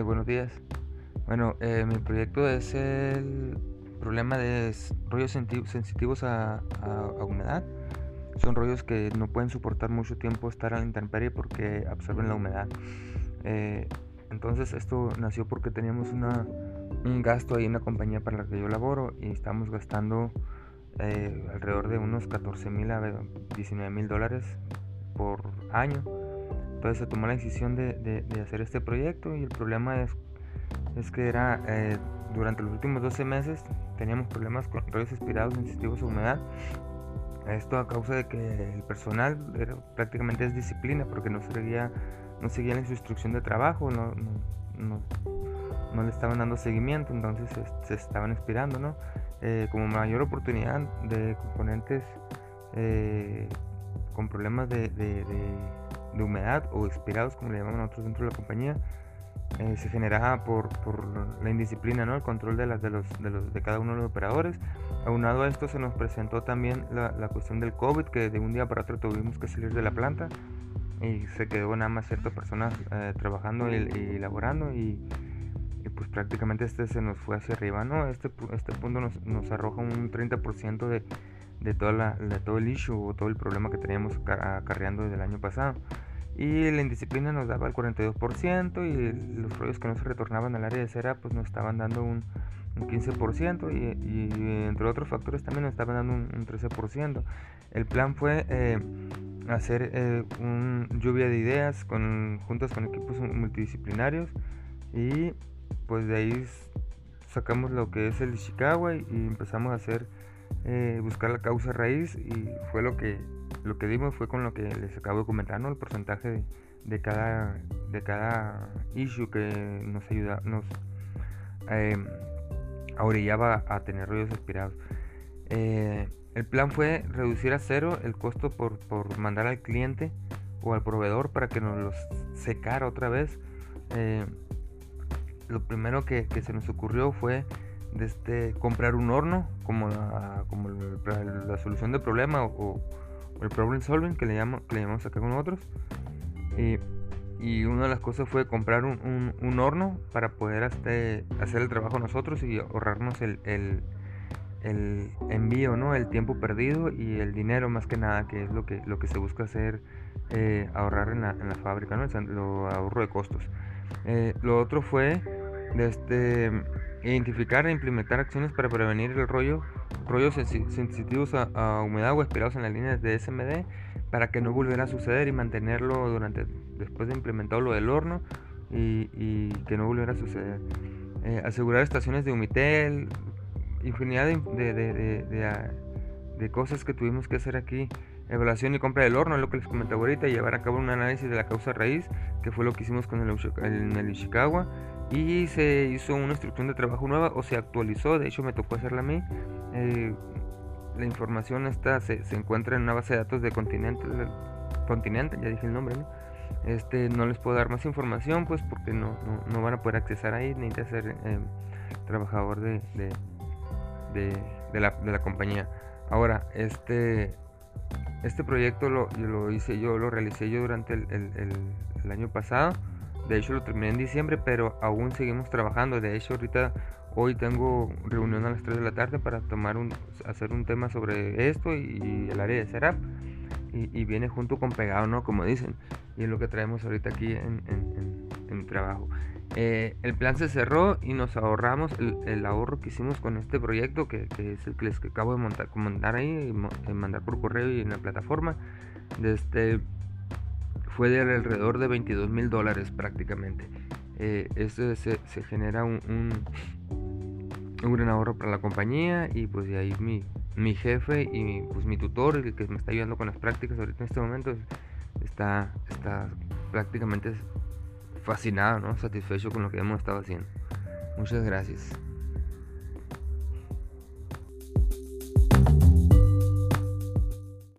Buenos días. Bueno, eh, mi proyecto es el problema de rollos sensitivos a, humedad. Son rollos que no pueden soportar mucho tiempo estar a la intemperie porque absorben la humedad. Eh, entonces esto nació porque teníamos una, un gasto ahí en la compañía para la que yo laboro y estamos gastando eh, alrededor de unos 14 mil a 19 mil dólares por año. Entonces se tomó la decisión de, de, hacer este proyecto y el problema es, es que era eh, durante los últimos 12 meses teníamos problemas con rollos expirados sensitivos a humedad. Esto a causa de que el personal prácticamente es disciplina porque no seguía, no seguía la instrucción de trabajo, no, no, no, le estaban dando seguimiento, entonces se, estaban expirando. ¿no? Eh, como mayor oportunidad de componentes eh, con problemas de, humedad o expirados, como le llamamos nosotros dentro de la compañía, eh, se generaba por, por, la indisciplina, ¿no? el control de, las, de, los, de, los, de cada uno de los operadores. Aunado a esto se nos presentó también la, la, cuestión del COVID, que de un día para otro tuvimos que salir de la planta y se quedó nada más ciertas personas eh, trabajando y, y laborando y, y, pues prácticamente este se nos fue hacia arriba, ¿no? Este, este punto nos, nos arroja un 30% de, de, toda la, de todo el issue o todo el problema que teníamos acarreando desde el año pasado y la indisciplina nos daba el 42% y los rollos que no se retornaban al área de cera pues nos estaban dando un, 15% y, entre otros factores también nos estaban dando un, 13%. El plan fue eh, hacer eh, un lluvia de ideas con, juntas con equipos multidisciplinarios y pues de ahí sacamos lo que es el Ishikawa y, empezamos a hacer eh, buscar la causa raíz y fue lo que lo que dimos fue con lo que les acabo de comentar. El porcentaje de, cada, de cada issue que nos ayuda, nos eh, a tener rollos aspirados. Eh, el plan fue reducir a cero el costo por, por, mandar al cliente o al proveedor para que nos los secara otra vez. Eh, lo primero que, se nos ocurrió fue este, comprar un horno como la, como la, solución del problema o, el problem solving que le, llamo, le llamamos acá con nosotros. Y, y, una de las cosas fue comprar un, un, horno para poder este, hacer el trabajo nosotros y ahorrarnos el, el, el, envío, ¿no? el tiempo perdido y el dinero más que nada, que es lo que, lo que se busca hacer, eh, ahorrar en la, en la fábrica, ¿no? lo ahorro de costos. Eh, lo otro fue este, identificar e implementar acciones para prevenir el rollo rollos sensitivos a, humedad o esperados en las líneas de SMD para que no volviera a suceder y mantenerlo durante después de implementado lo del horno y, que no volviera a suceder. Eh, asegurar estaciones de Humitel, infinidad de, de, cosas que tuvimos que hacer aquí. Evaluación y compra del horno, es lo que les comentaba ahorita, llevar a cabo un análisis de la causa raíz, que fue lo que hicimos con el, el Ishikawa y se hizo una instrucción de trabajo nueva o se actualizó, de hecho me tocó hacerla a mí. Eh, la información esta se, encuentra en una base de datos de continente, continente ya dije el nombre, ¿no? Este, no les puedo dar más información pues porque no, no, van a poder accesar ahí, necesita ser eh, trabajador de, de, la, de, la, compañía. Ahora, este, este proyecto lo, lo hice yo, lo realicé yo durante el, el año pasado de hecho lo terminé en diciembre, pero aún seguimos trabajando. De hecho ahorita hoy tengo reunión a las 3 de la tarde para tomar un, hacer un tema sobre esto y, el área de setup. Y, viene junto con pegado, ¿no? Como dicen. Y es lo que traemos ahorita aquí en, en, trabajo. Eh, el plan se cerró y nos ahorramos el, ahorro que hicimos con este proyecto, que, es el que les acabo de montar, mandar ahí, y mandar por correo y en la plataforma. De este, fue de alrededor de 22 mil dólares prácticamente. Eh, esto se, genera un, un, gran ahorro para la compañía y pues de ahí mi, mi jefe y mi, pues mi tutor, el que me está ayudando con las prácticas ahorita en este momento, está, está prácticamente fascinado, ¿no? satisfecho con lo que hemos estado haciendo. Muchas gracias.